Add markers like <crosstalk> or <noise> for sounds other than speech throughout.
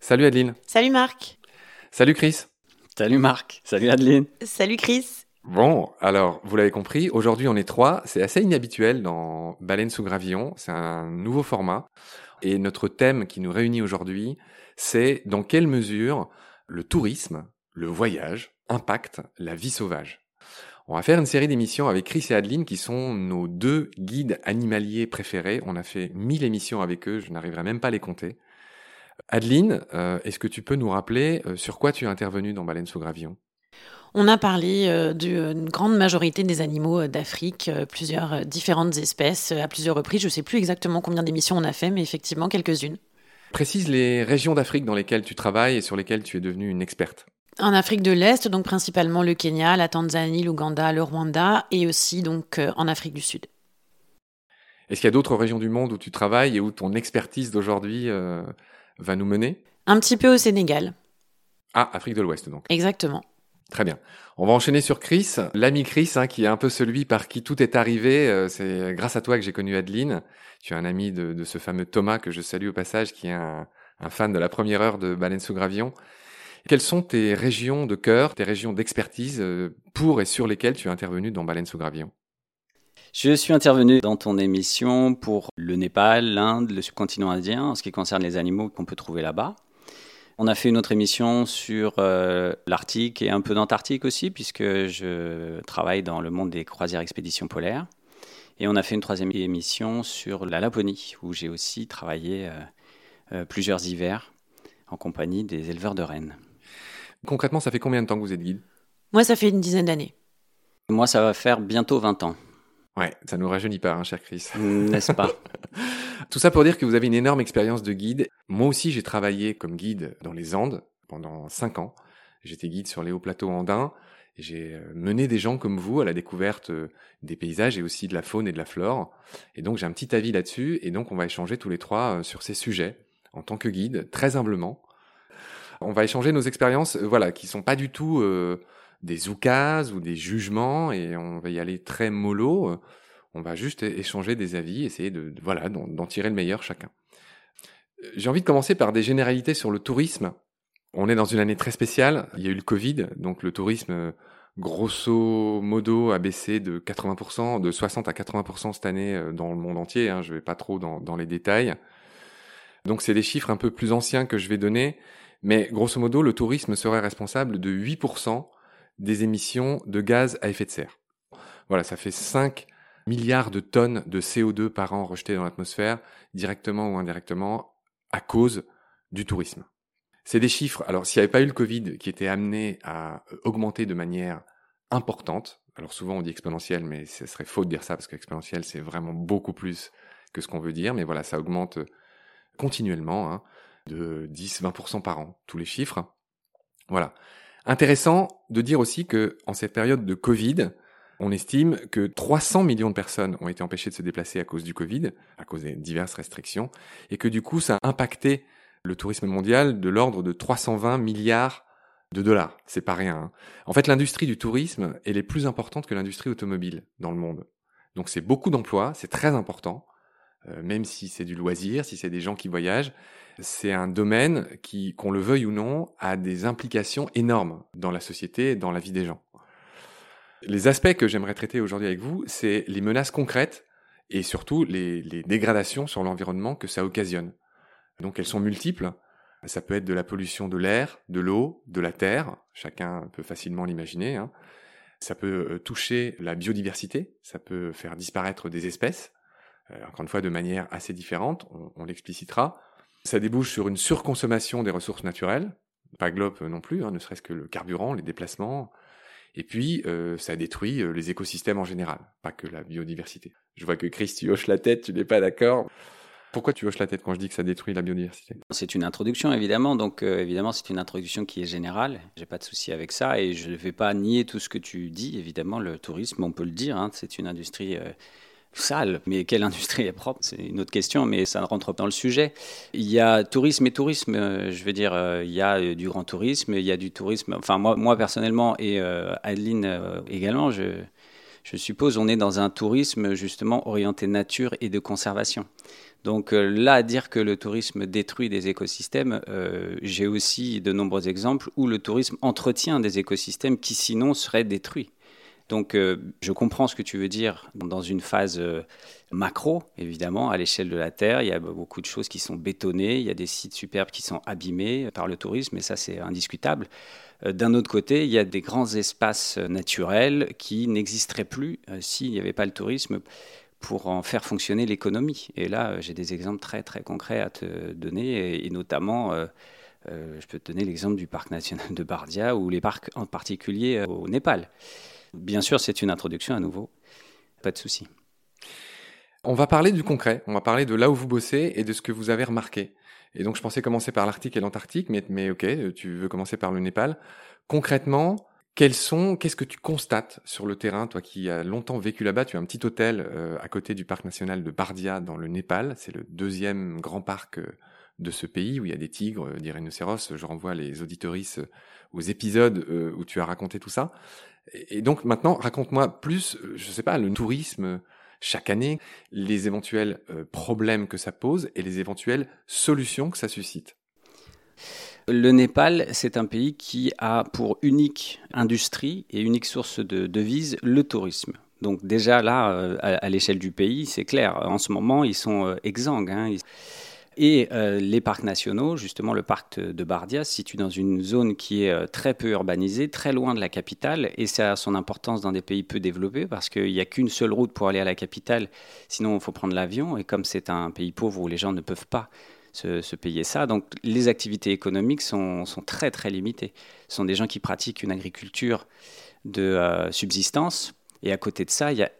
Salut Adeline. Salut Marc. Salut Chris. Salut Marc. Salut Adeline. Salut Chris. Bon, alors, vous l'avez compris, aujourd'hui on est trois. C'est assez inhabituel dans Baleine sous gravillon. C'est un nouveau format. Et notre thème qui nous réunit aujourd'hui, c'est dans quelle mesure le tourisme, le voyage, impacte la vie sauvage. On va faire une série d'émissions avec Chris et Adeline qui sont nos deux guides animaliers préférés. On a fait mille émissions avec eux, je n'arriverai même pas à les compter. Adeline, euh, est-ce que tu peux nous rappeler euh, sur quoi tu es intervenu dans Baleine sous gravillon? On a parlé euh, d'une grande majorité des animaux d'Afrique, plusieurs différentes espèces à plusieurs reprises. Je ne sais plus exactement combien d'émissions on a fait, mais effectivement quelques-unes. Précise les régions d'Afrique dans lesquelles tu travailles et sur lesquelles tu es devenue une experte. En Afrique de l'Est, donc principalement le Kenya, la Tanzanie, l'Ouganda, le Rwanda et aussi donc en Afrique du Sud. Est-ce qu'il y a d'autres régions du monde où tu travailles et où ton expertise d'aujourd'hui va nous mener? Un petit peu au Sénégal. Ah, Afrique de l'Ouest donc. Exactement. Très bien. On va enchaîner sur Chris, l'ami Chris, hein, qui est un peu celui par qui tout est arrivé. Euh, c'est grâce à toi que j'ai connu Adeline. Tu es un ami de, ce fameux Thomas que je salue au passage, qui est un, fan de la première heure de Baleine sous Gravillon. Quelles sont tes régions de cœur, tes régions d'expertise euh, pour et sur lesquelles tu es intervenu dans Baleine sous Gravillon? Je suis intervenu dans ton émission pour le Népal, l'Inde, le subcontinent indien, en ce qui concerne les animaux qu'on peut trouver là-bas. On a fait une autre émission sur euh, l'Arctique et un peu d'Antarctique aussi, puisque je travaille dans le monde des croisières expéditions polaires. Et on a fait une troisième émission sur la Laponie, où j'ai aussi travaillé euh, plusieurs hivers en compagnie des éleveurs de rennes. Concrètement, ça fait combien de temps que vous êtes guide? Moi, ça fait une dizaine d'années. Moi, ça va faire bientôt 20 ans. Ouais, ça nous rajeunit pas, hein, cher Chris. N'est-ce pas? <laughs> Tout ça pour dire que vous avez une énorme expérience de guide. Moi aussi, j'ai travaillé comme guide dans les Andes pendant cinq ans. J'étais guide sur les hauts plateaux andins. J'ai euh, mené des gens comme vous à la découverte euh, des paysages et aussi de la faune et de la flore. Et donc j'ai un petit avis là-dessus. Et donc on va échanger tous les trois euh, sur ces sujets en tant que guide, très humblement. On va échanger nos expériences, voilà, qui sont pas du tout des oukases ou des jugements et on va y aller très mollo. On va juste échanger des avis, essayer de, voilà d'en tirer le meilleur chacun. J'ai envie de commencer par des généralités sur le tourisme. On est dans une année très spéciale. Il y a eu le Covid, donc le tourisme, grosso modo, a baissé de 80%, de 60 à 80% cette année euh, dans le monde entier. Hein. Je vais pas trop dans, dans les détails. Donc c'est des chiffres un peu plus anciens que je vais donner, mais grosso modo, le tourisme serait responsable de 8% des émissions de gaz à effet de serre. Voilà, ça fait 5 milliards de tonnes de CO2 par an rejetées dans l'atmosphère, directement ou indirectement, à cause du tourisme. C'est des chiffres, alors s'il n'y avait pas eu le Covid qui était amené à augmenter de manière importante, alors souvent on dit exponentielle, mais ce serait faux de dire ça parce qu'exponentielle c'est vraiment beaucoup plus que ce qu'on veut dire, mais voilà, ça augmente continuellement, hein, de 10-20% par an, tous les chiffres. Voilà. Intéressant de dire aussi que en cette période de Covid, on estime que 300 millions de personnes ont été empêchées de se déplacer à cause du Covid, à cause des diverses restrictions, et que du coup, ça a impacté le tourisme mondial de l'ordre de 320 milliards de dollars. C'est pas rien. Hein. En fait, l'industrie du tourisme, elle est plus importante que l'industrie automobile dans le monde. Donc c'est beaucoup d'emplois, c'est très important, même si c'est du loisir, si c'est des gens qui voyagent c'est un domaine qui, qu'on le veuille ou non, a des implications énormes dans la société et dans la vie des gens. Les aspects que j'aimerais traiter aujourd'hui avec vous, c'est les menaces concrètes et surtout les, dégradations sur l'environnement que ça occasionne. Donc elles sont multiples. Ça peut être de la pollution de l'air, de l'eau, de la terre, chacun peut facilement l'imaginer. Hein. Ça peut euh, toucher la biodiversité, ça peut faire disparaître des espèces, euh, encore une fois de manière assez différente, on, l'explicitera. Ça débouche sur une surconsommation des ressources naturelles, pas globe non plus, hein, ne serait-ce que le carburant, les déplacements. Et puis, euh, ça détruit euh, les écosystèmes en général, pas que la biodiversité. Je vois que Chris, tu hoches la tête, tu n'es pas d'accord. Pourquoi tu hoches la tête quand je dis que ça détruit la biodiversité? C'est une introduction, évidemment. Donc, euh, évidemment, c'est une introduction qui est générale. J'ai pas de souci avec ça. Et je ne vais pas nier tout ce que tu dis. Évidemment, le tourisme, on peut le dire, hein, c'est une industrie sale. Mais quelle industrie est propre C'est une autre question, mais ça rentre dans le sujet. Il y a tourisme et tourisme. Euh, je veux dire, euh, il y a euh, du grand tourisme, il y a du tourisme. Enfin, moi, moi personnellement, et Adeline également, je, suppose, on est dans un tourisme justement orienté nature et de conservation. Donc là, dire que le tourisme détruit des écosystèmes, j'ai aussi de nombreux exemples où le tourisme entretient des écosystèmes qui sinon seraient détruits. Donc euh, je comprends ce que tu veux dire dans une phase macro, évidemment, à l'échelle de la Terre. Il y a beaucoup de choses qui sont bétonnées, il y a des sites superbes qui sont abîmés par le tourisme, et ça c'est indiscutable. D'un autre côté, il y a des grands espaces naturels qui n'existeraient plus s'il n'y avait pas le tourisme pour en faire fonctionner l'économie. Et là, euh, j'ai des exemples très très concrets à te donner, et, notamment, euh, euh, je peux te donner l'exemple du parc national de Bardia ou les parcs en particulier au Népal. Bien sûr, c'est une introduction à nouveau, pas de souci. On va parler du concret, on va parler de là où vous bossez et de ce que vous avez remarqué. Et donc je pensais commencer par l'Arctique et l'Antarctique, mais, mais ok, tu veux commencer par le Népal. Concrètement, quels sont, qu'est-ce que tu constates sur le terrain, toi qui as longtemps vécu là-bas? Tu as un petit hôtel euh, à côté du parc national de Bardia dans le Népal. C'est le deuxième grand parc euh, de ce pays où il y a des tigres, euh, des rhinocéros. Je renvoie les auditoristes aux épisodes où tu as raconté tout ça. Et, donc maintenant, raconte-moi plus, je sais pas, le tourisme chaque année, les éventuels problèmes que ça pose et les éventuelles solutions que ça suscite. Le Népal, c'est un pays qui a pour unique industrie et unique source de devises le tourisme. Donc déjà là, euh, à, l'échelle du pays, c'est clair, en ce moment, ils sont euh, exsangues. Hein. Et euh, les parcs nationaux, justement le parc de Bardia, se situe dans une zone qui est très peu urbanisée, très loin de la capitale, et ça a son importance dans des pays peu développés, parce qu'il n'y a qu'une seule route pour aller à la capitale, sinon il faut prendre l'avion, et comme c'est un pays pauvre où les gens ne peuvent pas se, payer ça. Donc les activités économiques sont, très très limitées. Ce sont des gens qui pratiquent une agriculture de euh, subsistance et à côté de ça, il y a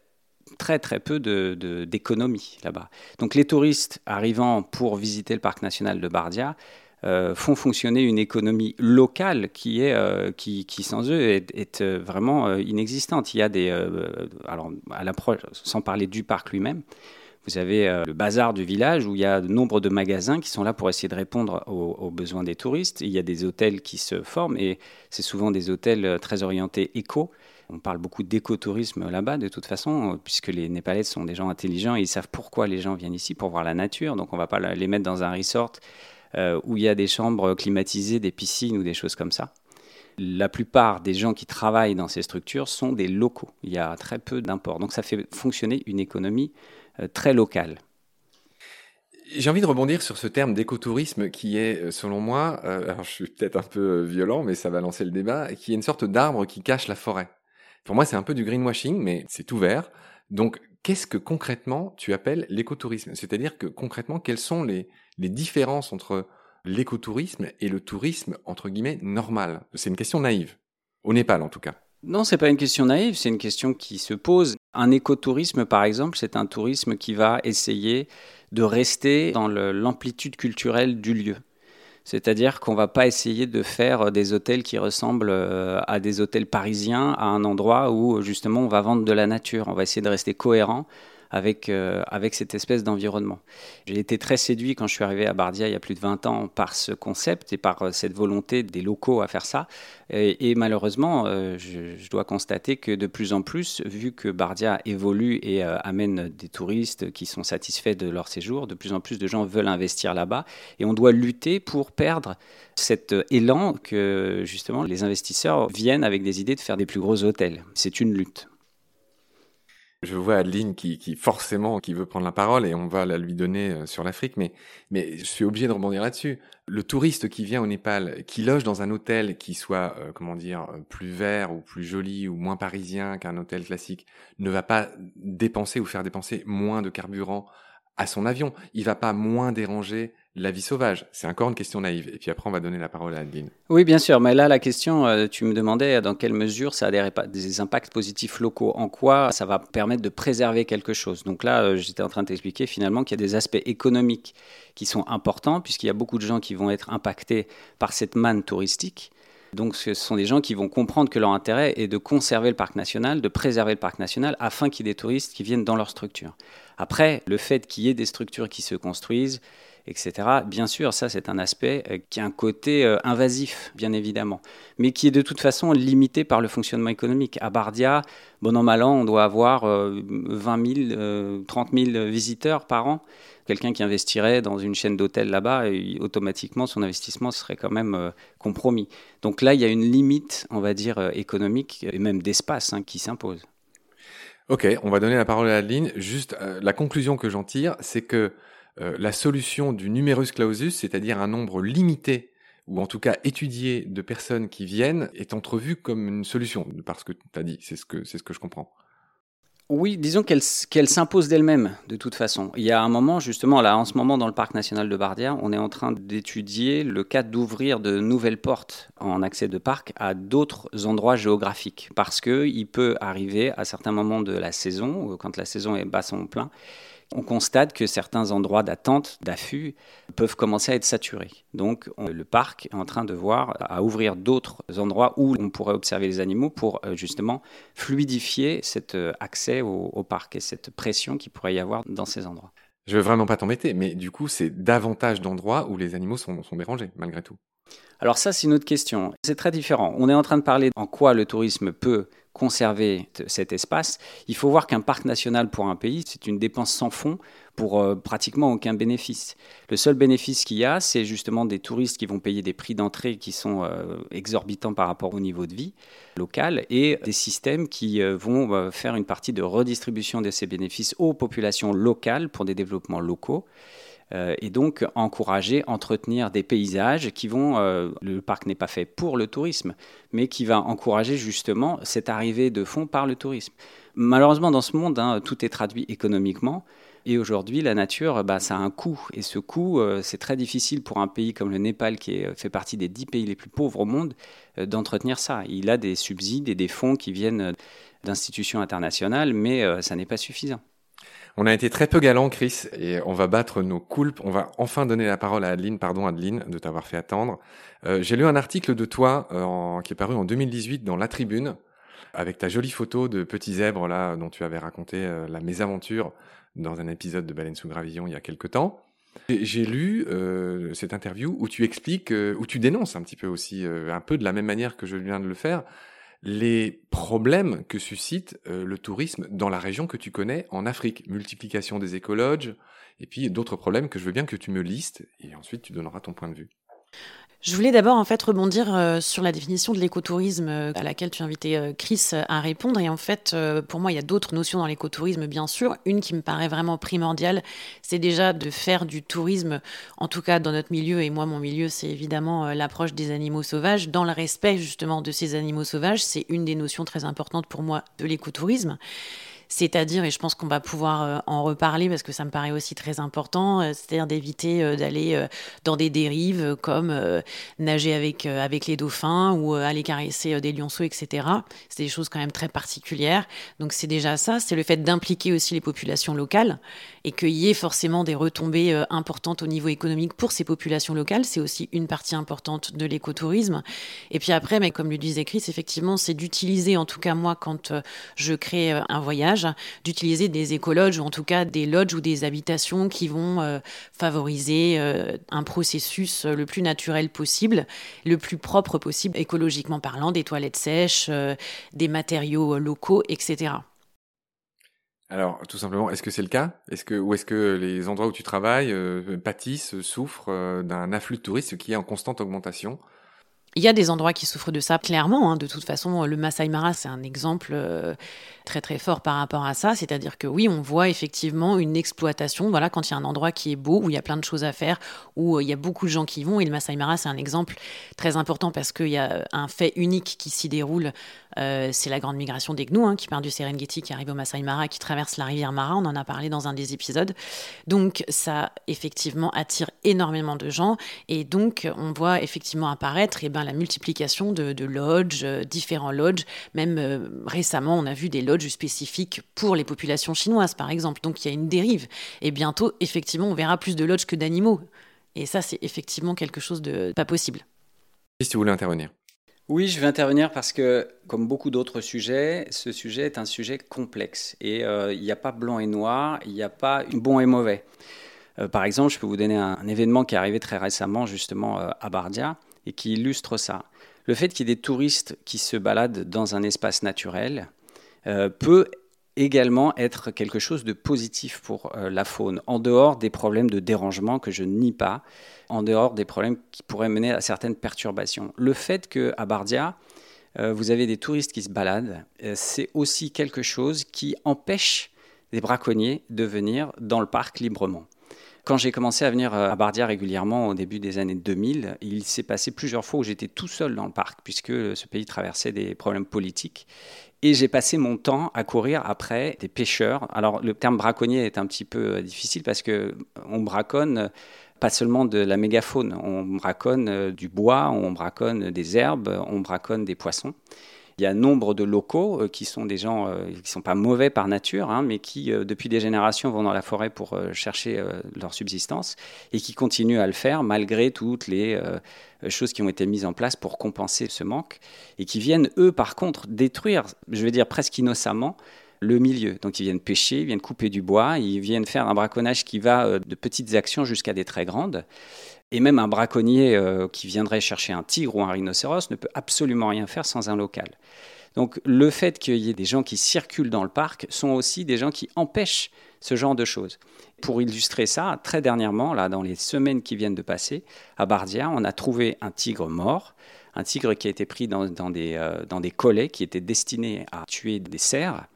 très très peu d'économie de, là-bas. Donc les touristes arrivant pour visiter le parc national de Bardia euh, font fonctionner une économie locale qui est euh, qui, sans eux est, vraiment inexistante. Il y a des alors à l'approche sans parler du parc lui-même, vous avez euh, le bazar du village où il y a nombre de magasins qui sont là pour essayer de répondre aux, besoins des touristes. Il y a des hôtels qui se forment et c'est souvent des hôtels euh, très orientés éco. On parle beaucoup d'écotourisme là-bas, de toute façon, euh, puisque les Népalais sont des gens intelligents et ils savent pourquoi les gens viennent ici, pour voir la nature. Donc on ne va pas les mettre dans un resort où il y a des chambres climatisées, des piscines ou des choses comme ça. La plupart des gens qui travaillent dans ces structures sont des locaux. Il y a très peu d'imports. Donc ça fait fonctionner une économie euh, très local. J'ai envie de rebondir sur ce terme d'écotourisme qui est, euh, selon moi, euh, alors je suis peut-être un peu violent, mais ça va lancer le débat, qui est une sorte d'arbre qui cache la forêt. Pour moi, c'est un peu du greenwashing, mais c'est ouvert. Donc, qu'est-ce que concrètement tu appelles l'écotourisme? C'est-à-dire que concrètement, quelles sont les, les différences entre l'écotourisme et le tourisme, entre guillemets, normal? C'est une question naïve. Au Népal, en tout cas. Non, c'est pas une question naïve, c'est une question qui se pose. Un écotourisme, par exemple, c'est un tourisme qui va essayer de rester dans l'amplitude culturelle du lieu. C'est-à-dire qu'on ne va pas essayer de faire des hôtels qui ressemblent euh, à des hôtels parisiens à un endroit où justement on va vendre de la nature. On va essayer de rester cohérent avec, euh, avec cette espèce d'environnement. J'ai été très séduit quand je suis arrivé à Bardia il y a plus de 20 ans par ce concept et par euh, cette volonté des locaux à faire ça. Et, malheureusement, euh, je, dois constater que de plus en plus, vu que Bardia évolue et amène des touristes qui sont satisfaits de leur séjour, de plus en plus de gens veulent investir là-bas et on doit lutter pour perdre cet élan que justement les investisseurs viennent avec des idées de faire des plus gros hôtels. C'est une lutte. Je vois Adeline qui, forcément qui veut prendre la parole et on va la lui donner euh, sur l'Afrique, mais, mais je suis obligé de rebondir là-dessus. Le touriste qui vient au Népal, qui loge dans un hôtel qui soit, euh, comment dire, euh, plus vert ou plus joli ou moins parisien qu'un hôtel classique, ne va pas dépenser ou faire dépenser moins de carburant à son avion. Il va pas moins déranger la vie sauvage. C'est encore une question naïve. Et puis après, on va donner la parole à Adeline. Oui, bien sûr. Mais là, la question, euh, tu me demandais dans quelle mesure ça a des, impacts positifs locaux. En quoi ça va permettre de préserver quelque chose? Donc là, euh, j'étais en train de t'expliquer finalement qu'il y a des aspects économiques qui sont importants, puisqu'il y a beaucoup de gens qui vont être impactés par cette manne touristique. Donc ce sont des gens qui vont comprendre que leur intérêt est de conserver le parc national, de préserver le parc national, afin qu'il y ait des touristes qui viennent dans leur structure. Après, le fait qu'il y ait des structures qui se construisent, etc. Bien sûr, ça c'est un aspect euh, qui a un côté euh, invasif, bien évidemment, mais qui est de toute façon limité par le fonctionnement économique. À Bardia, bon an mal an, on doit avoir 20 000, 30 000 visiteurs par an. Quelqu'un qui investirait dans une chaîne d'hôtels là-bas, automatiquement son investissement serait quand même compromis. Donc là, il y a une limite, on va dire, économique et même d'espace hein, qui s'impose. Ok, on va donner la parole à Adeline. Juste, la conclusion que j'en tire, c'est que euh, la solution du numerus clausus, c'est-à-dire un nombre limité ou en tout cas étudié de personnes qui viennent, est entrevue comme une solution, parce que tu as dit, c'est ce que, ce que je comprends. Oui, disons qu'elle s'impose d'elle-même, de toute façon. Il y a un moment, justement, là, en ce moment, dans le parc national de Bardia, on est en train d'étudier le cas d'ouvrir de nouvelles portes en accès de parc à d'autres endroits géographiques. Parce qu'il peut arriver à certains moments de la saison, quand la saison est basse en plein, on constate que certains endroits d'attente, d'affût, peuvent commencer à être saturés. Donc le parc est en train de voir à ouvrir d'autres endroits où on pourrait observer les animaux pour euh, justement fluidifier cet euh, accès au, parc et cette pression qu'il pourrait y avoir dans ces endroits. Je veux vraiment pas t'embêter, mais du coup, c'est davantage d'endroits où les animaux sont, sont dérangés, malgré tout. Alors ça, c'est une autre question. C'est très différent. On est en train de parler en quoi le tourisme peut conserver cet espace. Il faut voir qu'un parc national pour un pays, c'est une dépense sans fond pour euh, pratiquement aucun bénéfice. Le seul bénéfice qu'il y a, c'est justement des touristes qui vont payer des prix d'entrée qui sont euh, exorbitants par rapport au niveau de vie local et des systèmes qui euh, vont faire une partie de redistribution de ces bénéfices aux populations locales pour des développements locaux. Euh, et donc encourager, entretenir des paysages qui vont, euh, le parc n'est pas fait pour le tourisme, mais qui va encourager justement cette arrivée de fonds par le tourisme. Malheureusement, dans ce monde, hein, tout est traduit économiquement. Et aujourd'hui, la nature, bah, ça a un coût. Et ce coût, euh, c'est très difficile pour un pays comme le Népal, qui fait partie des dix pays les plus pauvres au monde, d'entretenir ça. Il a des subsides et des fonds qui viennent d'institutions internationales, mais ça n'est pas suffisant. On a été très peu galant, Chris, et on va battre nos coulpes. On va enfin donner la parole à Adeline. Pardon, Adeline, de t'avoir fait attendre. Euh, j'ai lu un article de toi euh, qui est paru en 2018 dans La Tribune, avec ta jolie photo de petit zèbre là, dont tu avais raconté euh, la mésaventure dans un épisode de Baleine sous gravillon il y a quelque temps. J'ai lu cette interview où tu expliques, où tu dénonces un petit peu aussi, un peu de la même manière que je viens de le faire, les problèmes que suscite euh, le tourisme dans la région que tu connais en Afrique. Multiplication des écologes, et puis d'autres problèmes que je veux bien que tu me listes, et ensuite tu donneras ton point de vue. Je voulais d'abord en fait rebondir euh, sur la définition de l'écotourisme euh, à laquelle tu as invité euh, Chris à répondre. Et en fait, pour moi, il y a d'autres notions dans l'écotourisme, bien sûr. Une qui me paraît vraiment primordiale, c'est déjà de faire du tourisme, en tout cas dans notre milieu, et moi, mon milieu, c'est évidemment l'approche des animaux sauvages, dans le respect justement de ces animaux sauvages. C'est une des notions très importantes pour moi de l'écotourisme. C'est-à-dire, et je pense qu'on va pouvoir euh, en reparler parce que ça me paraît aussi très important, euh, c'est-à-dire d'éviter euh, d'aller dans des dérives comme nager avec, avec les dauphins ou aller caresser des lionceaux, etc. C'est des choses quand même très particulières. Donc c'est déjà ça, c'est le fait d'impliquer aussi les populations locales et qu'il y ait forcément des retombées importantes au niveau économique pour ces populations locales. C'est aussi une partie importante de l'écotourisme. Et puis après, mais comme le disait Chris, effectivement, c'est d'utiliser, en tout cas moi, quand je crée un voyage, d'utiliser des écologes ou en tout cas des lodges ou des habitations qui vont euh, favoriser euh, un processus le plus naturel possible, le plus propre possible écologiquement parlant, des toilettes sèches, euh, des matériaux locaux, etc. Alors, tout simplement, est-ce que c'est le cas? Est-ce que ou est-ce que les endroits où tu travailles pâtissent, souffrent d'un afflux de touristes qui est en constante augmentation? Il y a des endroits qui souffrent de ça, clairement. Hein. De toute façon, le Masai Mara, c'est un exemple euh, très très fort par rapport à ça. C'est-à-dire que oui, on voit effectivement une exploitation. Voilà, quand il y a un endroit qui est beau, où il y a plein de choses à faire, où euh, il y a beaucoup de gens qui vont. Et le Masai Mara, c'est un exemple très important parce qu'il y a un fait unique qui s'y déroule. Euh, c'est la grande migration des gnous, hein, qui part du Serengeti, qui arrive au Masai Mara, qui traverse la rivière Mara. On en a parlé dans un des épisodes. Donc, ça effectivement attire énormément de gens. Et donc, on voit effectivement apparaître et eh ben, la multiplication de, lodges, euh, différents lodges. Même euh, récemment, on a vu des lodges spécifiques pour les populations chinoises, par exemple. Donc il y a une dérive. Et bientôt, effectivement, on verra plus de lodges que d'animaux. Et ça, c'est effectivement quelque chose de pas possible. Si vous voulez intervenir? Oui, je vais intervenir parce que, comme beaucoup d'autres sujets, ce sujet est un sujet complexe. Et euh, il n'y a pas blanc et noir, il n'y a pas bon et mauvais. par exemple, je peux vous donner un, événement qui est arrivé très récemment justement à Bardia et qui illustre ça. Le fait qu'il y ait des touristes qui se baladent dans un espace naturel peut également être quelque chose de positif pour euh, la faune, en dehors des problèmes de dérangement que je nie pas, en dehors des problèmes qui pourraient mener à certaines perturbations. Le fait qu'à Bardia, euh, vous avez des touristes qui se baladent, euh, c'est aussi quelque chose qui empêche des braconniers de venir dans le parc librement. Quand j'ai commencé à venir à Bardia régulièrement au début des années 2000, il s'est passé plusieurs fois où j'étais tout seul dans le parc, puisque ce pays traversait des problèmes politiques. Et j'ai passé mon temps à courir après des pêcheurs. Alors le terme braconnier est un petit peu euh, difficile parce que euh, on braconne euh, pas seulement de la mégafaune, on braconne du bois, on braconne des herbes, on braconne des poissons. Il y a nombre de locaux qui sont des gens qui ne sont pas mauvais par nature, hein, mais qui, depuis des générations, vont dans la forêt pour chercher leur subsistance et qui continuent à le faire malgré toutes les euh, choses qui ont été mises en place pour compenser ce manque, et qui viennent, eux, par contre, détruire, je vais dire presque innocemment, le milieu. Donc ils viennent pêcher, ils viennent couper du bois, ils viennent faire un braconnage qui va euh, de petites actions jusqu'à des très grandes. Et même un braconnier euh, qui viendrait chercher un tigre ou un rhinocéros ne peut absolument rien faire sans un local. Donc le fait qu'il y ait des gens qui circulent dans le parc sont aussi des gens qui empêchent ce genre de choses. Pour illustrer ça, très dernièrement, là, dans les semaines qui viennent de passer, à Bardia, on a trouvé un tigre mort, un tigre qui a été pris dans, des, euh, dans des collets qui étaient destinés à tuer des cerfs.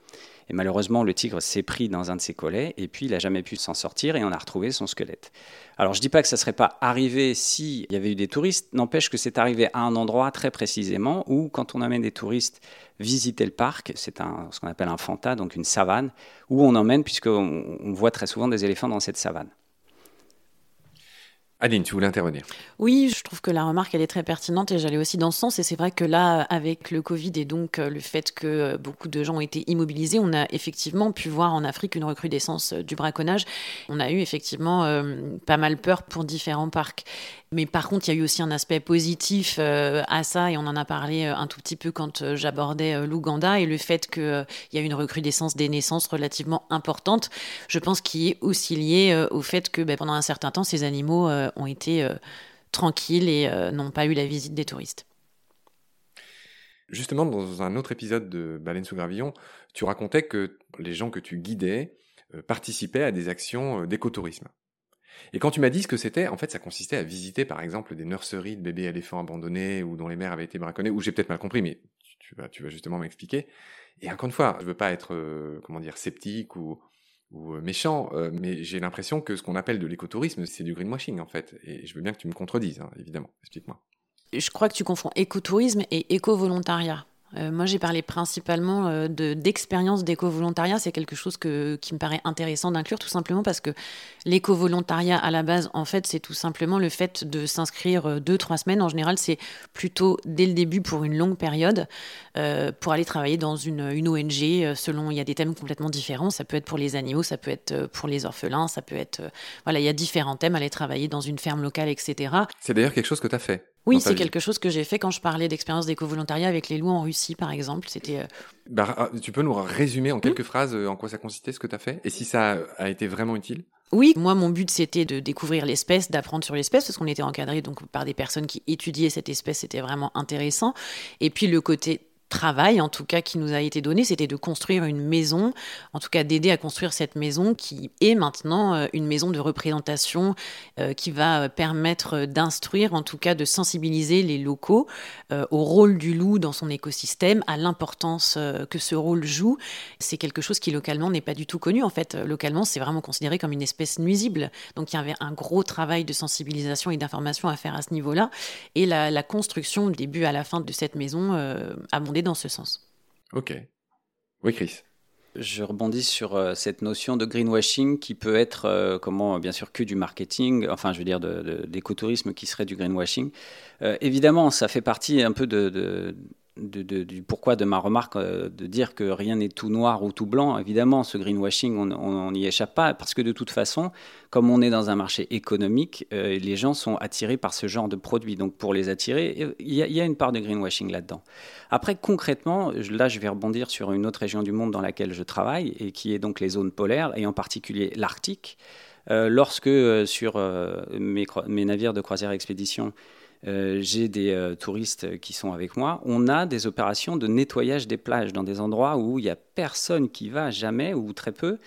Malheureusement, le tigre s'est pris dans un de ces collets et puis il n'a jamais pu s'en sortir et on a retrouvé son squelette. Alors je dis pas que ça serait pas arrivé s'il y avait eu des touristes, n'empêche que c'est arrivé à un endroit très précisément où quand on amène des touristes visiter le parc. C'est ce qu'on appelle un fanta, donc une savane, où on emmène, puisqu'on on voit très souvent des éléphants dans cette savane. Aline, tu voulais intervenir Oui, je trouve que la remarque, elle est très pertinente et j'allais aussi dans ce sens. Et c'est vrai que là, avec le Covid et donc euh, le fait que euh, beaucoup de gens ont été immobilisés, on a effectivement pu voir en Afrique une recrudescence euh, du braconnage. On a eu effectivement pas mal peur pour différents parcs. Mais par contre, il y a eu aussi un aspect positif à ça, et on en a parlé un tout petit peu quand j'abordais l'Ouganda, et le fait qu'il y a une recrudescence des naissances relativement importante, je pense qu'il est aussi lié au fait que ben, pendant un certain temps, ces animaux ont été euh, tranquilles et euh, n'ont pas eu la visite des touristes. Justement, dans un autre épisode de Baleine sous gravillon, tu racontais que les gens que tu guidais euh, participaient à des actions d'écotourisme. Et quand tu m'as dit ce que c'était, en fait, ça consistait à visiter, par exemple, des nurseries de bébés éléphants abandonnés ou dont les mères avaient été braconnées, ou j'ai peut-être mal compris, mais tu vas, justement m'expliquer. Et encore une fois, je veux pas être, comment dire, sceptique ou, ou euh, méchant, euh, mais j'ai l'impression que ce qu'on appelle de l'écotourisme, c'est du greenwashing en fait. Et je veux bien que tu me contredises, hein, évidemment. Explique-moi. Je crois que tu confonds écotourisme et éco-volontariat. Euh, moi, j'ai parlé principalement euh, de, d'expérience d'éco-volontariat. C'est quelque chose qui me paraît intéressant d'inclure, tout simplement parce que l'éco-volontariat, à la base, en fait, c'est tout simplement le fait de s'inscrire euh, deux, trois semaines. En général, c'est plutôt dès le début pour une longue période, pour aller travailler dans une, une ONG. selon, il y a des thèmes complètement différents. Ça peut être pour les animaux, ça peut être pour les orphelins, ça peut être. voilà, il y a différents thèmes. Aller travailler dans une ferme locale, etc. C'est d'ailleurs quelque chose que tu as fait. Oui, c'est quelque chose que j'ai fait quand je parlais d'expérience d'éco-volontariat avec les loups en Russie, par exemple. C'était. Euh, bah, ah, tu peux nous résumer en quelques mmh. phrases euh, en quoi ça consistait, ce que tu as fait, et si ça a été vraiment utile? Oui, moi mon but c'était de découvrir l'espèce, d'apprendre sur l'espèce parce qu'on était encadré donc par des personnes qui étudiaient cette espèce, c'était vraiment intéressant. Et puis le côté travail, en tout cas, qui nous a été donné, c'était de construire une maison, en tout cas d'aider à construire cette maison qui est maintenant euh, une maison de représentation euh, qui va permettre d'instruire, en tout cas de sensibiliser les locaux euh, au rôle du loup dans son écosystème, à l'importance que ce rôle joue. C'est quelque chose qui localement n'est pas du tout connu. En fait, localement, c'est vraiment considéré comme une espèce nuisible. Donc il y avait un gros travail de sensibilisation et d'information à faire à ce niveau-là. Et la, construction, du début à la fin de cette maison, abondait dans ce sens. Ok. Oui, Chris. Je rebondis sur euh, cette notion de greenwashing qui peut être, euh, comment, bien sûr, que du marketing, enfin, je veux dire, d'écotourisme qui serait du greenwashing. Euh, évidemment, ça fait partie un peu de, du pourquoi de ma remarque euh, de dire que rien n'est tout noir ou tout blanc. Évidemment, ce greenwashing, on n'y échappe pas, parce que de toute façon, comme on est dans un marché économique, euh, les gens sont attirés par ce genre de produits. Donc pour les attirer, il y, a une part de greenwashing là-dedans. Après, concrètement, là, je vais rebondir sur une autre région du monde dans laquelle je travaille, et qui est donc les zones polaires, et en particulier l'Arctique. Euh, lorsque sur mes, mes, navires de croisière expédition, euh, j'ai des euh, touristes qui sont avec moi, on a des opérations de nettoyage des plages dans des endroits où il n'y a personne qui va jamais ou très peu,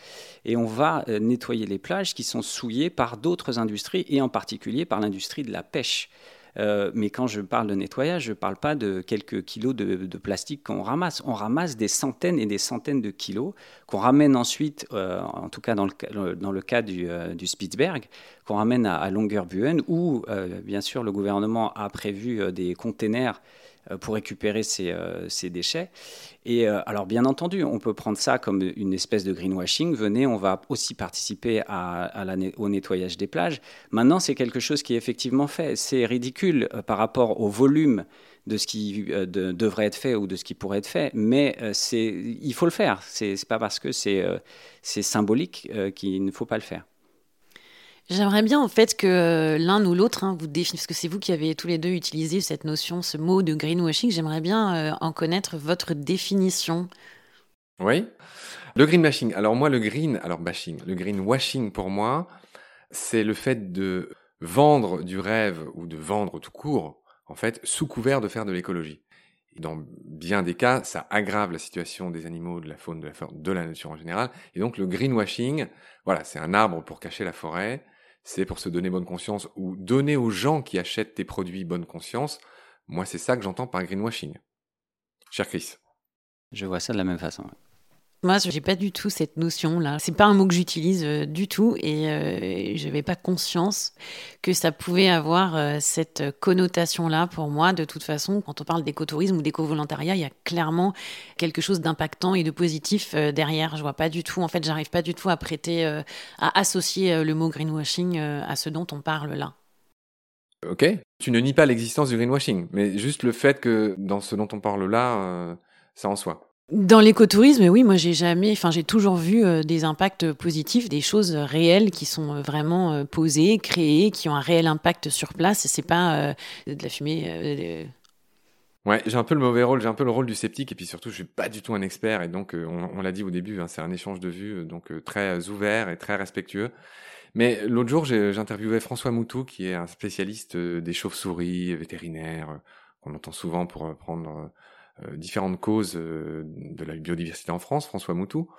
et on va euh, nettoyer les plages qui sont souillées par d'autres industries, et en particulier par l'industrie de la pêche. Euh, mais quand je parle de nettoyage, je ne parle pas de quelques kilos de, plastique qu'on ramasse. On ramasse des centaines et des centaines de kilos qu'on ramène ensuite, euh, en tout cas dans le, dans le cas du, euh, du Spitzberg, qu'on ramène à, à Longyearbyen, où bien sûr le gouvernement a prévu des containers pour récupérer ces, euh, déchets. Et euh, alors, bien entendu, on peut prendre ça comme une espèce de greenwashing. Venez, on va aussi participer au nettoyage des plages. Maintenant, c'est quelque chose qui est effectivement fait. C'est ridicule par rapport au volume de ce qui devrait être fait ou de ce qui pourrait être fait, mais il faut le faire. C'est, pas parce que c'est symbolique qu'il ne faut pas le faire. J'aimerais bien en fait que euh, l'un ou l'autre hein, vous définisse, parce que c'est vous qui avez tous les deux utilisé cette notion, ce mot de greenwashing. J'aimerais bien euh, en connaître votre définition. Oui. Le greenwashing. Alors moi, le green, alors bashing, le greenwashing pour moi, c'est le fait de vendre du rêve ou de vendre tout court, en fait, sous couvert de faire de l'écologie. Dans bien des cas, ça aggrave la situation des animaux, de la faune, de la, de la nature en général. Et donc le greenwashing, voilà, c'est un arbre pour cacher la forêt c'est pour se donner bonne conscience ou donner aux gens qui achètent tes produits bonne conscience. Moi, c'est ça que j'entends par greenwashing. Cher Chris. Je vois ça de la même façon. Moi, je n'ai pas du tout cette notion-là. C'est pas un mot que j'utilise euh, du tout et euh, je n'avais pas conscience que ça pouvait avoir euh, cette connotation-là pour moi. De toute façon, quand on parle d'écotourisme ou d'éco-volontariat, il y a clairement quelque chose d'impactant et de positif derrière. Je vois pas du tout. En fait, j'arrive pas du tout à prêter, à associer le mot greenwashing à ce dont on parle là. Ok. Tu ne nies pas l'existence du greenwashing, mais juste le fait que dans ce dont on parle là, ça en soit. Dans l'écotourisme, oui, moi j'ai jamais, enfin j'ai toujours vu euh, des impacts positifs, des choses réelles qui sont euh, vraiment euh, posées, créées, qui ont un réel impact sur place. C'est pas de la fumée. Ouais, j'ai un peu le mauvais rôle, j'ai un peu le rôle du sceptique et puis surtout je suis pas du tout un expert et donc on, l'a dit au début, hein, c'est un échange de vues donc très ouvert et très respectueux. Mais l'autre jour, j'interviewais François Moutou qui est un spécialiste des chauves-souris vétérinaires qu'on entend souvent pour prendre euh, différentes causes euh, de la biodiversité en France, François Moutou,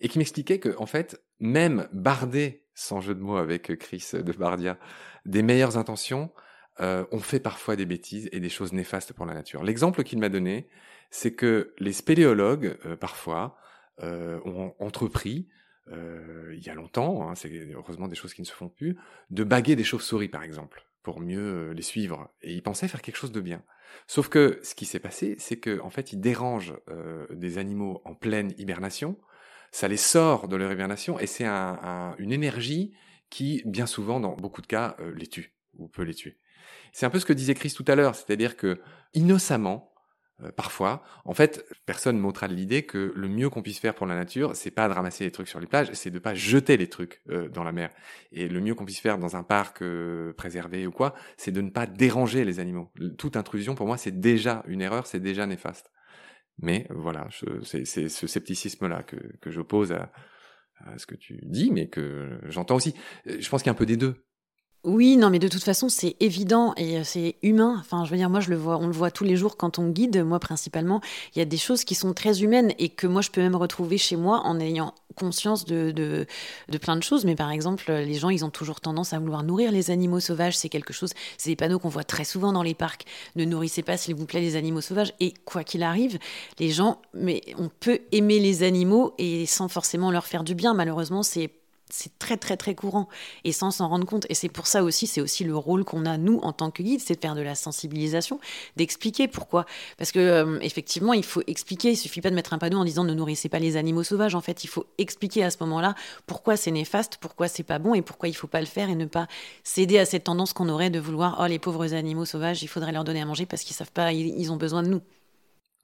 et qui m'expliquait que, en fait, même bardé, sans jeu de mots avec Chris de Bardia, des meilleures intentions, euh, on fait parfois des bêtises et des choses néfastes pour la nature. L'exemple qu'il m'a donné, c'est que les spéléologues, parfois, ont entrepris, il y a longtemps, hein, c'est heureusement des choses qui ne se font plus, de baguer des chauves-souris, par exemple pour mieux les suivre. Et il pensait faire quelque chose de bien. Sauf que ce qui s'est passé, c'est qu'en en fait, il dérange des animaux en pleine hibernation. Ça les sort de leur hibernation et c'est une énergie qui, bien souvent, dans beaucoup de cas, les tue ou peut les tuer. C'est un peu ce que disait Chris tout à l'heure, c'est-à-dire que innocemment, euh, parfois, en fait, personne m'ôtera l'idée que le mieux qu'on puisse faire pour la nature, c'est pas de ramasser les trucs sur les plages, c'est de pas jeter les trucs euh, dans la mer. Et le mieux qu'on puisse faire dans un parc euh, préservé ou quoi, c'est de ne pas déranger les animaux. Toute intrusion, pour moi, c'est déjà une erreur, c'est déjà néfaste. Mais voilà, c'est ce scepticisme-là que, que j'oppose à, à ce que tu dis, mais que j'entends aussi. Je pense qu'il y a un peu des deux. Oui, non, mais de toute façon, c'est évident et euh, c'est humain. Enfin, je veux dire, moi, je le vois, on le voit tous les jours quand on guide. Moi, principalement, il y a des choses qui sont très humaines et que moi, je peux même retrouver chez moi en ayant conscience de, de, plein de choses. Mais par exemple, les gens, ils ont toujours tendance à vouloir nourrir les animaux sauvages. C'est quelque chose, c'est des panneaux qu'on voit très souvent dans les parcs. Ne nourrissez pas, s'il vous plaît, les animaux sauvages. Et quoi qu'il arrive, les gens, mais on peut aimer les animaux et sans forcément leur faire du bien. Malheureusement, c'est c'est très très très courant et sans s'en rendre compte. Et c'est pour ça aussi, c'est aussi le rôle qu'on a nous en tant que guide, c'est de faire de la sensibilisation, d'expliquer pourquoi. Parce que euh, effectivement, il faut expliquer. Il suffit pas de mettre un panneau en disant ne nourrissez pas les animaux sauvages. En fait, il faut expliquer à ce moment-là pourquoi c'est néfaste, pourquoi c'est pas bon et pourquoi il faut pas le faire et ne pas céder à cette tendance qu'on aurait de vouloir oh les pauvres animaux sauvages, il faudrait leur donner à manger parce qu'ils savent pas, ils ont besoin de nous.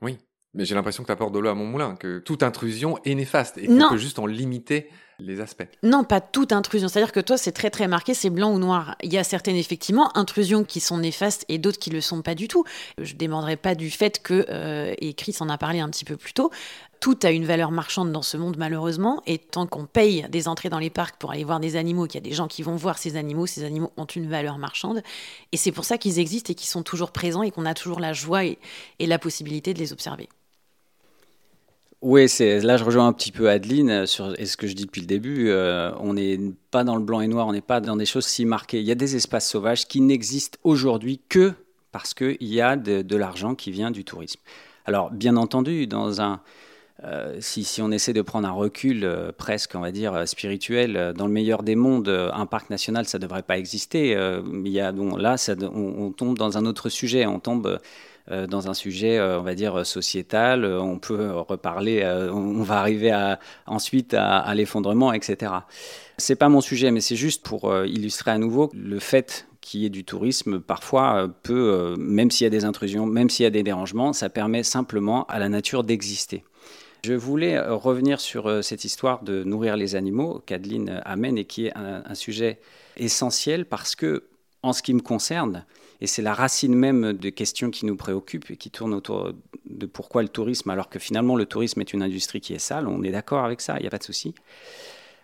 Oui, mais j'ai l'impression que tu apportes de l'eau à mon moulin, que toute intrusion est néfaste et qu'on peut juste en limiter les aspects. Non, pas toute intrusion. C'est-à-dire que toi, c'est très très marqué, c'est blanc ou noir. Il y a certaines, effectivement, intrusions qui sont néfastes et d'autres qui ne le sont pas du tout. Je ne démenderai pas du fait que, euh, et Chris en a parlé un petit peu plus tôt, tout a une valeur marchande dans ce monde malheureusement, et tant qu'on paye des entrées dans les parcs pour aller voir des animaux, qu'il y a des gens qui vont voir ces animaux, ces animaux ont une valeur marchande, et c'est pour ça qu'ils existent et qu'ils sont toujours présents et qu'on a toujours la joie et, la possibilité de les observer. Oui, là je rejoins un petit peu Adeline sur ce que je dis depuis le début. Euh, on n'est pas dans le blanc et noir, on n'est pas dans des choses si marquées. Il y a des espaces sauvages qui n'existent aujourd'hui que parce qu'il y a de l'argent qui vient du tourisme. Alors, bien entendu, dans un, euh, si, on essaie de prendre un recul euh, presque, on va dire, euh, spirituel, dans le meilleur des mondes, un parc national, ça ne devrait pas exister. il y a, là, on, tombe dans un autre sujet. On tombe dans un sujet, on va dire, sociétal. On peut reparler, on va arriver ensuite à, l'effondrement, etc. C'est pas mon sujet, mais c'est juste pour illustrer à nouveau le fait qu'il y ait du tourisme, parfois peut, même s'il y a des intrusions, même s'il y a des dérangements, ça permet simplement à la nature d'exister. Je voulais euh, revenir sur euh, cette histoire de nourrir les animaux qu'Adeline euh, amène et qui est un, sujet essentiel parce que, en ce qui me concerne, et c'est la racine même des questions qui nous préoccupent et qui tournent autour de pourquoi le tourisme, alors que finalement le tourisme est une industrie qui est sale, on est d'accord avec ça, il n'y a pas de souci,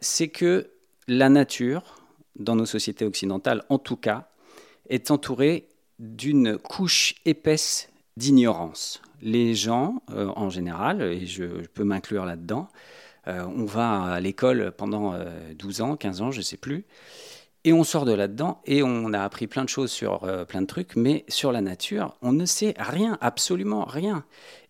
c'est que la nature, dans nos sociétés occidentales en tout cas, est entourée d'une couche épaisse d'ignorance. Les gens, euh, en général, et je, peux m'inclure là-dedans, euh, on va à l'école pendant 12 euh, ans, 15 ans, je ne sais plus, et on sort de là-dedans et on a appris plein de choses sur plein de trucs, mais sur la nature, on ne sait rien, absolument rien.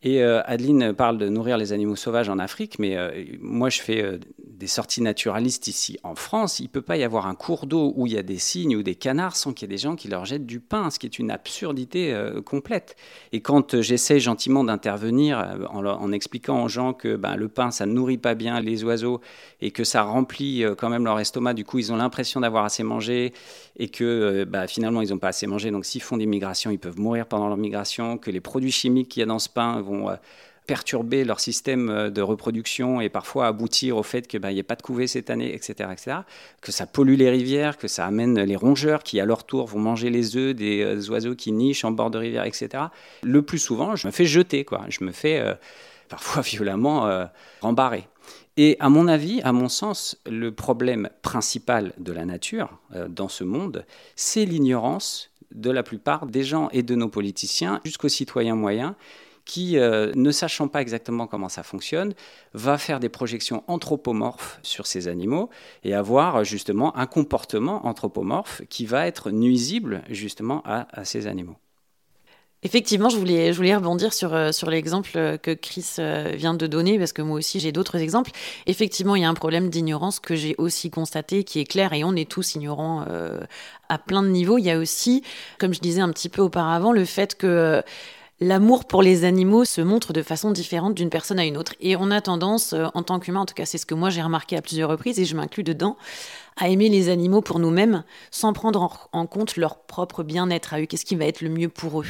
Et Adeline parle de nourrir les animaux sauvages en Afrique, mais moi je fais des sorties naturalistes ici en France, il ne peut pas y avoir un cours d'eau où il y a des cygnes ou des canards sans qu'il y ait des gens qui leur jettent du pain, ce qui est une absurdité euh, complète. Et quand euh, j'essaie gentiment d'intervenir euh, en, expliquant aux gens que ben, le pain, ça ne nourrit pas bien les oiseaux et que ça remplit quand même leur estomac, du coup ils ont l'impression d'avoir assez mangé et que ben, finalement ils n'ont pas assez mangé, donc s'ils font des migrations, ils peuvent mourir pendant leur migration, que les produits chimiques qu'il y a dans ce pain vont perturber leur système euh, de reproduction et parfois aboutir au fait qu'il ben, n'y ait pas de couvée cette année, etc., etc., que ça pollue les rivières, que ça amène les rongeurs qui, à leur tour, vont manger les œufs des euh, oiseaux qui nichent en bord de rivière, etc. Le plus souvent, je me fais jeter, quoi. Je me fais euh, parfois <laughs> violemment rembarrer. Et à mon avis, à mon sens, le problème principal de la nature dans ce monde, c'est l'ignorance de la plupart des gens et de nos politiciens jusqu'aux citoyens moyens qui, euh, ne sachant pas exactement comment ça fonctionne, va faire des projections anthropomorphes sur ces animaux et avoir justement un comportement anthropomorphe qui va être nuisible justement à, ces animaux. Effectivement, je voulais, je voulais rebondir sur, euh, sur l'exemple que Chris euh, vient de donner, parce que moi aussi j'ai d'autres exemples. Effectivement, il y a un problème d'ignorance que j'ai aussi constaté, qui est clair, et on est tous ignorants à plein de niveaux. Il y a aussi, comme je disais un petit peu auparavant, le fait que l'amour pour les animaux se montre de façon différente d'une personne à une autre. Et on a tendance, euh, en tant qu'humain, en tout cas c'est ce que moi j'ai remarqué à plusieurs reprises et je m'inclus dedans, à aimer les animaux pour nous-mêmes sans prendre en, compte leur propre bien-être à eux. Qu'est-ce qui va être le mieux pour eux?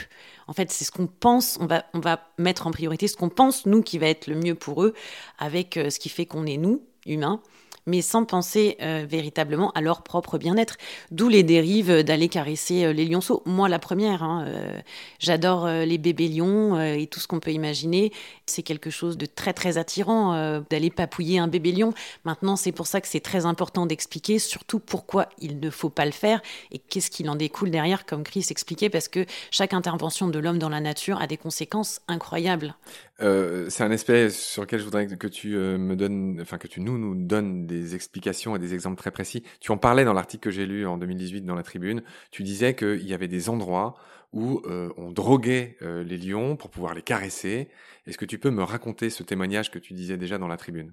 En fait, c'est ce qu'on pense, on va, on va mettre en priorité ce qu'on pense, nous, qui va être le mieux pour eux, avec euh, ce qui fait qu'on est nous, humains, mais sans penser euh, véritablement à leur propre bien-être. D'où les dérives d'aller caresser euh, les lionceaux. Moi, la première, hein, euh, j'adore les bébés lions et tout ce qu'on peut imaginer. C'est quelque chose de très très attirant d'aller papouiller un bébé lion. Maintenant, c'est pour ça que c'est très important d'expliquer surtout pourquoi il ne faut pas le faire et qu'est-ce qu'il en découle derrière, comme Chris expliquait, parce que chaque intervention de l'homme dans la nature a des conséquences incroyables. C'est un aspect sur lequel je voudrais que tu me donnes, enfin que tu nous nous donnes des explications et des exemples très précis. Tu en parlais dans l'article que j'ai lu en 2018 dans la Tribune. Tu disais qu'il y avait des endroits où euh, on droguait euh, les lions pour pouvoir les caresser. Est-ce que tu peux me raconter ce témoignage que tu disais déjà dans la Tribune?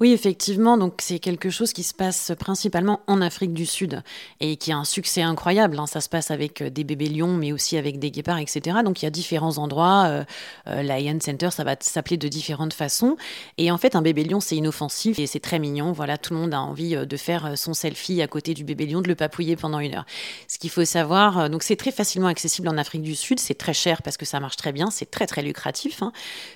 Oui, effectivement. Donc, c'est quelque chose qui se passe principalement en Afrique du Sud et qui a un succès incroyable. Hein. Ça se passe avec euh, des bébés lions, mais aussi avec des guépards, etc. Donc, il y a différents endroits. Euh, euh, Lion Center, ça va s'appeler de différentes façons. Et en fait, un bébé lion, c'est inoffensif et c'est très mignon. Voilà, tout le monde a envie de faire son selfie à côté du bébé lion, de le papouiller pendant une heure. Ce qu'il faut savoir, donc c'est très facilement accessible en Afrique du Sud. C'est très cher parce que ça marche très bien. C'est très, très lucratif. Hein.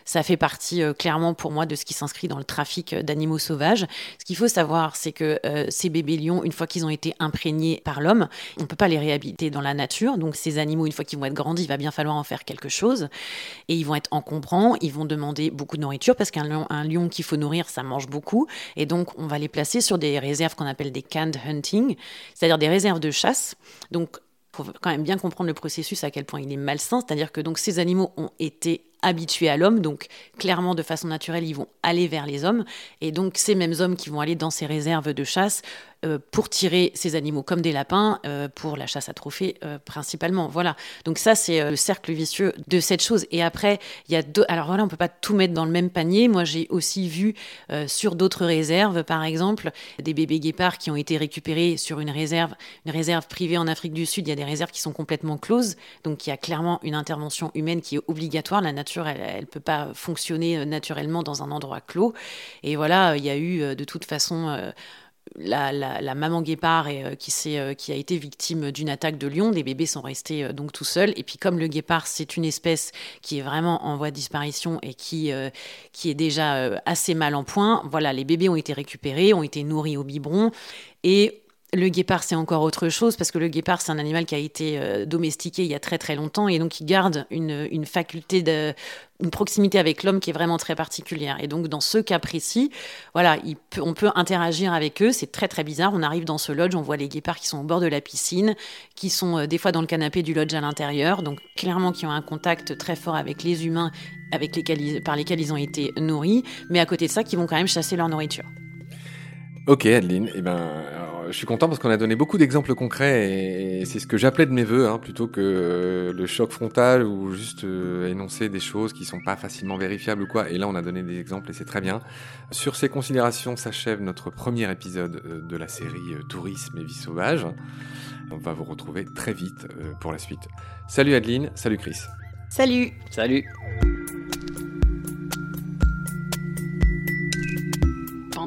Ça fait partie clairement pour moi de ce qui s'inscrit dans le trafic d'animaux sauvages. Ce qu'il faut savoir, c'est que euh, ces bébés lions, une fois qu'ils ont été imprégnés par l'homme, on ne peut pas les réhabiliter dans la nature. Donc ces animaux, une fois qu'ils vont être grandis, il va bien falloir en faire quelque chose. Et ils vont être encombrants, ils vont demander beaucoup de nourriture parce qu'un lion, lion qu'il faut nourrir, ça mange beaucoup. Et donc on va les placer sur des réserves qu'on appelle des canned hunting, c'est-à-dire des réserves de chasse. Donc faut quand même bien comprendre le processus à quel point il est malsain, c'est-à-dire que donc ces animaux ont été habitués à l'homme, donc clairement de façon naturelle ils vont aller vers les hommes, et donc ces mêmes hommes qui vont aller dans ces réserves de chasse euh, pour tirer ces animaux comme des lapins euh, pour la chasse à trophées euh, principalement. Voilà. Donc ça c'est le cercle vicieux de cette chose. Et après il y a deux. Alors voilà, on peut pas tout mettre dans le même panier. Moi j'ai aussi vu sur d'autres réserves, par exemple, des bébés guépards qui ont été récupérés sur une réserve, une réserve privée en Afrique du Sud. Il y a des réserves qui sont complètement closes, donc il y a clairement une intervention humaine qui est obligatoire. La nature elle, ne peut pas fonctionner naturellement dans un endroit clos. Et voilà, il y a eu de toute façon la, maman guépard euh, qui, euh, qui, a été victime d'une attaque de lion. Les bébés sont restés euh, donc tout seuls. Et puis comme le guépard, c'est une espèce qui est vraiment en voie de disparition et qui, qui est déjà assez mal en point, voilà, les bébés ont été récupérés, ont été nourris au biberon. Et le guépard, c'est encore autre chose parce que le guépard, c'est un animal qui a été euh, domestiqué il y a très très longtemps et donc il garde une, faculté de une proximité avec l'homme qui est vraiment très particulière. Et donc dans ce cas précis, voilà, on peut interagir avec eux. C'est très très bizarre. On arrive dans ce lodge, on voit les guépards qui sont au bord de la piscine, qui sont euh, des fois dans le canapé du lodge à l'intérieur, donc clairement qui ont un contact très fort avec les humains, avec par lesquels ils ont été nourris, mais à côté de ça, qui vont quand même chasser leur nourriture. Ok, Adeline. Eh ben, je suis content parce qu'on a donné beaucoup d'exemples concrets et, c'est ce que j'appelais de mes voeux, hein, plutôt que euh, le choc frontal ou juste euh, énoncer des choses qui sont pas facilement vérifiables ou quoi. Et là, on a donné des exemples et c'est très bien. Sur ces considérations s'achève notre premier épisode euh, de la série Tourisme et vie sauvage. On va vous retrouver très vite pour la suite. Salut Adeline, salut Chris. Salut. Salut.